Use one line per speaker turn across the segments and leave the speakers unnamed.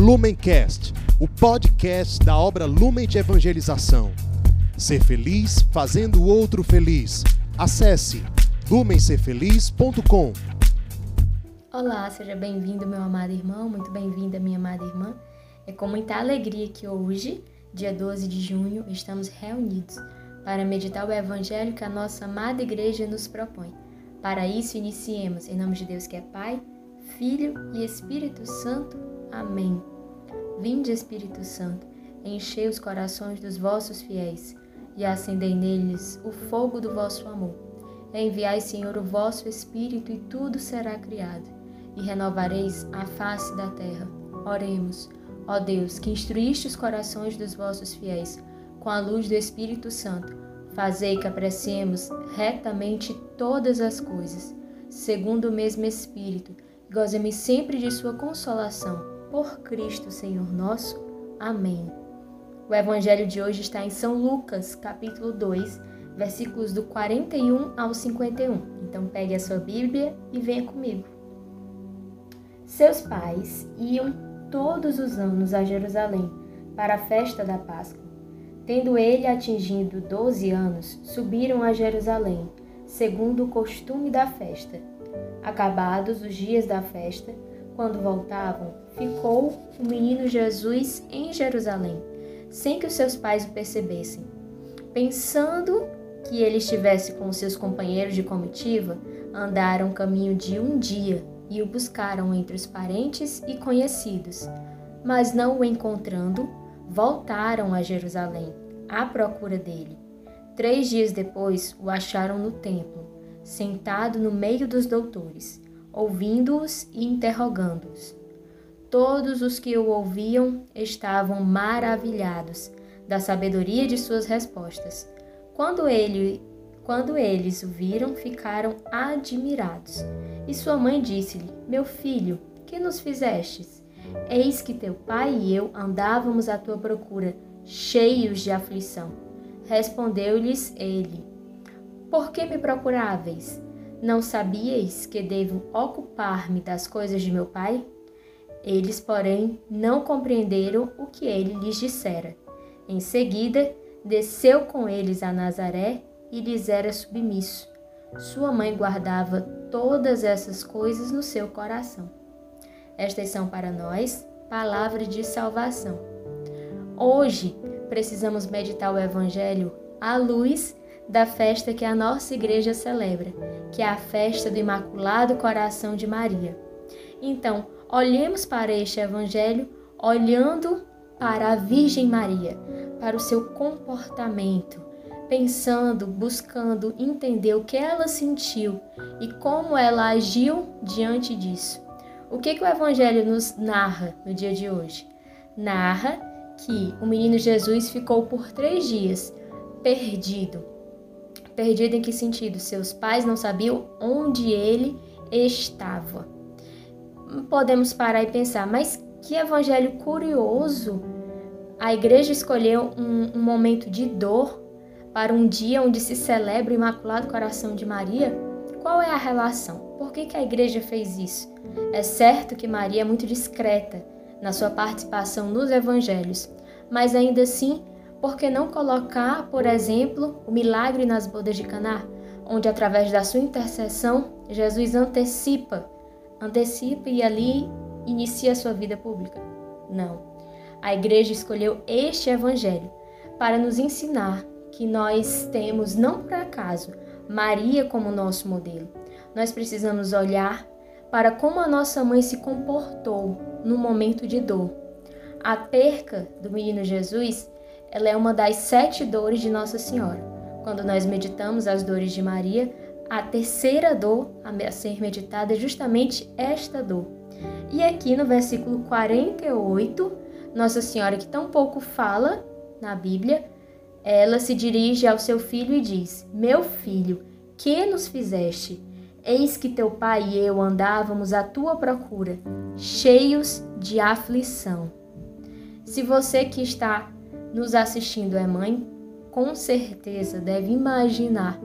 Lumencast, o podcast da obra Lumen de Evangelização. Ser feliz fazendo o outro feliz. Acesse lumencerfeliz.com.
Olá, seja bem-vindo, meu amado irmão, muito bem-vinda, minha amada irmã. É com muita alegria que hoje, dia 12 de junho, estamos reunidos para meditar o evangelho que a nossa amada igreja nos propõe. Para isso, iniciemos em nome de Deus que é Pai, Filho e Espírito Santo. Amém. Vinde, Espírito Santo, enchei os corações dos vossos fiéis e acendei neles o fogo do vosso amor. Enviai, Senhor, o vosso Espírito e tudo será criado, e renovareis a face da terra. Oremos. Ó Deus, que instruíste os corações dos vossos fiéis com a luz do Espírito Santo, fazei que apreciemos retamente todas as coisas, segundo o mesmo Espírito, gozemos sempre de sua consolação. Por Cristo, Senhor nosso. Amém. O evangelho de hoje está em São Lucas, capítulo 2, versículos do 41 ao 51. Então pegue a sua Bíblia e venha comigo. Seus pais iam todos os anos a Jerusalém para a festa da Páscoa. Tendo ele atingido doze anos, subiram a Jerusalém, segundo o costume da festa. Acabados os dias da festa, quando voltavam, ficou o menino Jesus em Jerusalém, sem que os seus pais o percebessem. Pensando que ele estivesse com seus companheiros de comitiva, andaram caminho de um dia e o buscaram entre os parentes e conhecidos. Mas não o encontrando, voltaram a Jerusalém à procura dele. Três dias depois o acharam no templo, sentado no meio dos doutores, ouvindo-os e interrogando-os. Todos os que o ouviam estavam maravilhados da sabedoria de suas respostas. Quando ele quando eles o viram, ficaram admirados. E sua mãe disse-lhe: Meu filho, que nos fizestes? Eis que teu pai e eu andávamos à tua procura, cheios de aflição. Respondeu-lhes ele: Por que me procuráveis? Não sabíeis que devo ocupar-me das coisas de meu pai? Eles, porém, não compreenderam o que ele lhes dissera. Em seguida, desceu com eles a Nazaré e lhes era submisso. Sua mãe guardava todas essas coisas no seu coração. Estas são para nós palavras de salvação. Hoje precisamos meditar o Evangelho à luz da festa que a nossa igreja celebra, que é a festa do Imaculado Coração de Maria. Então, olhemos para este Evangelho olhando para a Virgem Maria, para o seu comportamento, pensando, buscando entender o que ela sentiu e como ela agiu diante disso. O que, que o Evangelho nos narra no dia de hoje? Narra que o menino Jesus ficou por três dias perdido. Perdido em que sentido? Seus pais não sabiam onde ele estava. Podemos parar e pensar, mas que evangelho curioso! A igreja escolheu um, um momento de dor para um dia onde se celebra o Imaculado Coração de Maria? Qual é a relação? Por que, que a igreja fez isso? É certo que Maria é muito discreta na sua participação nos evangelhos, mas ainda assim, por que não colocar, por exemplo, o milagre nas bodas de Caná, onde através da sua intercessão Jesus antecipa, antecipa e ali inicia a sua vida pública? Não. A igreja escolheu este evangelho para nos ensinar que nós temos, não por acaso, Maria como nosso modelo. Nós precisamos olhar para como a nossa mãe se comportou no momento de dor. A perca do menino Jesus, ela é uma das sete dores de Nossa Senhora. Quando nós meditamos as dores de Maria, a terceira dor a ser meditada é justamente esta dor. E aqui no versículo 48, Nossa Senhora, que tão pouco fala na Bíblia, ela se dirige ao seu filho e diz: Meu filho, que nos fizeste? Eis que teu pai e eu andávamos à tua procura, cheios de aflição. Se você que está nos assistindo é mãe, com certeza deve imaginar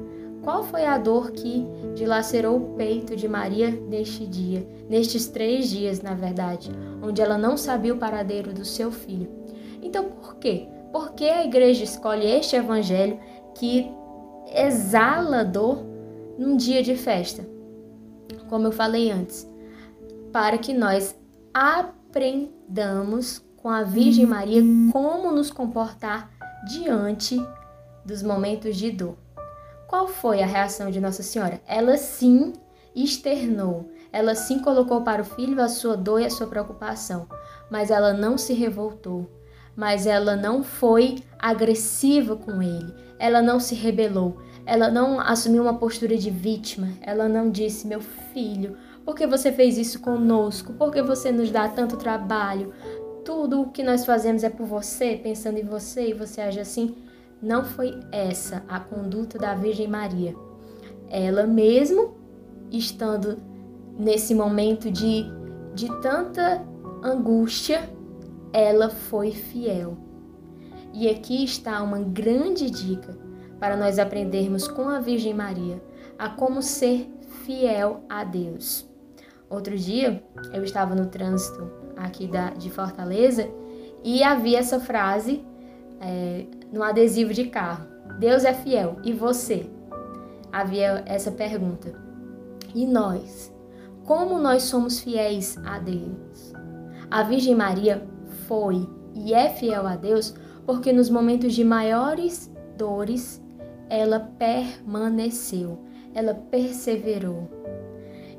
Qual foi a dor que dilacerou o peito de Maria neste dia, nestes três dias, na verdade, onde ela não sabia o paradeiro do seu filho? Então, por quê? Por que a igreja escolhe este evangelho que exala dor num dia de festa? Como eu falei antes, para que nós aprendamos com a Virgem Maria como nos comportar diante dos momentos de dor. Qual foi a reação de Nossa Senhora? Ela sim externou, ela sim colocou para o filho a sua dor e a sua preocupação, mas ela não se revoltou, mas ela não foi agressiva com ele, ela não se rebelou, ela não assumiu uma postura de vítima, ela não disse: Meu filho, por que você fez isso conosco? Por que você nos dá tanto trabalho? Tudo o que nós fazemos é por você, pensando em você e você age assim. Não foi essa a conduta da Virgem Maria. Ela mesmo estando nesse momento de, de tanta angústia, ela foi fiel. E aqui está uma grande dica para nós aprendermos com a Virgem Maria a como ser fiel a Deus. Outro dia eu estava no trânsito aqui da, de Fortaleza e havia essa frase é, no adesivo de carro: Deus é fiel e você? Havia essa pergunta. E nós? Como nós somos fiéis a Deus? A Virgem Maria foi e é fiel a Deus porque nos momentos de maiores dores ela permaneceu, ela perseverou.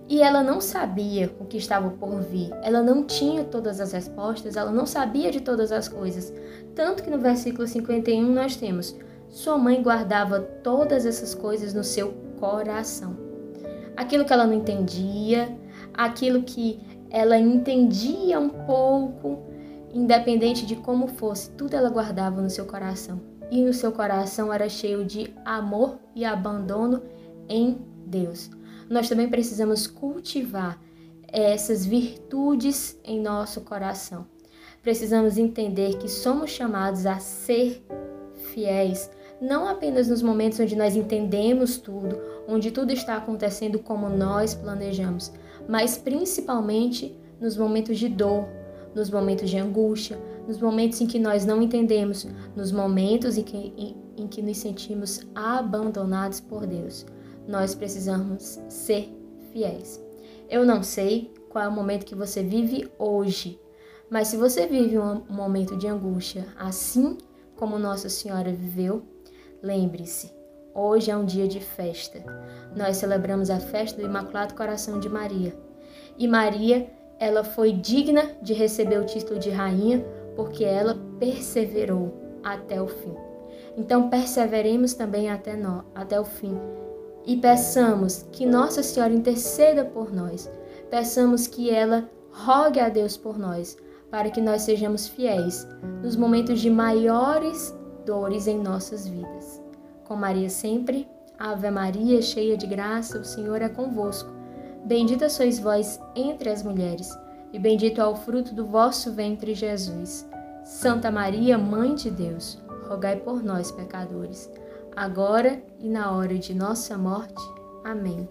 E ela não sabia o que estava por vir, ela não tinha todas as respostas, ela não sabia de todas as coisas. Tanto que no versículo 51 nós temos: Sua mãe guardava todas essas coisas no seu coração. Aquilo que ela não entendia, aquilo que ela entendia um pouco, independente de como fosse, tudo ela guardava no seu coração. E no seu coração era cheio de amor e abandono em Deus nós também precisamos cultivar essas virtudes em nosso coração. Precisamos entender que somos chamados a ser fiéis, não apenas nos momentos onde nós entendemos tudo, onde tudo está acontecendo como nós planejamos, mas principalmente nos momentos de dor, nos momentos de angústia, nos momentos em que nós não entendemos, nos momentos em que, em, em que nos sentimos abandonados por Deus nós precisamos ser fiéis. Eu não sei qual é o momento que você vive hoje, mas se você vive um momento de angústia assim como Nossa Senhora viveu, lembre-se, hoje é um dia de festa. Nós celebramos a festa do Imaculado Coração de Maria. E Maria, ela foi digna de receber o título de rainha porque ela perseverou até o fim. Então perseveremos também até, no, até o fim e peçamos que Nossa Senhora interceda por nós. Peçamos que ela rogue a Deus por nós, para que nós sejamos fiéis nos momentos de maiores dores em nossas vidas. Com Maria sempre, Ave Maria, cheia de graça, o Senhor é convosco. Bendita sois vós entre as mulheres, e bendito é o fruto do vosso ventre, Jesus. Santa Maria, Mãe de Deus, rogai por nós, pecadores agora e na hora de nossa morte. Amém.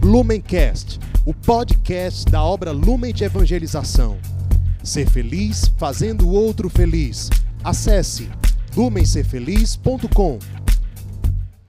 Lumencast, o podcast da obra Lumen de Evangelização. Ser feliz fazendo o outro feliz. Acesse lumencerfeliz.com.